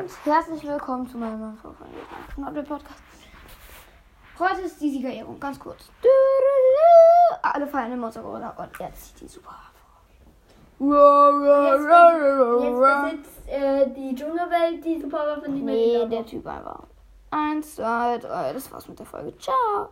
und herzlich willkommen zu meinem neuen Podcast. Heute ist die Siegerehrung, ganz kurz. Alle feiern den Monster und jetzt zieht die super Jetzt besitzt äh, die Dschungelwelt die Superwaffe die. Nee, der Typ einfach. Eins, zwei, drei, das war's mit der Folge. Ciao.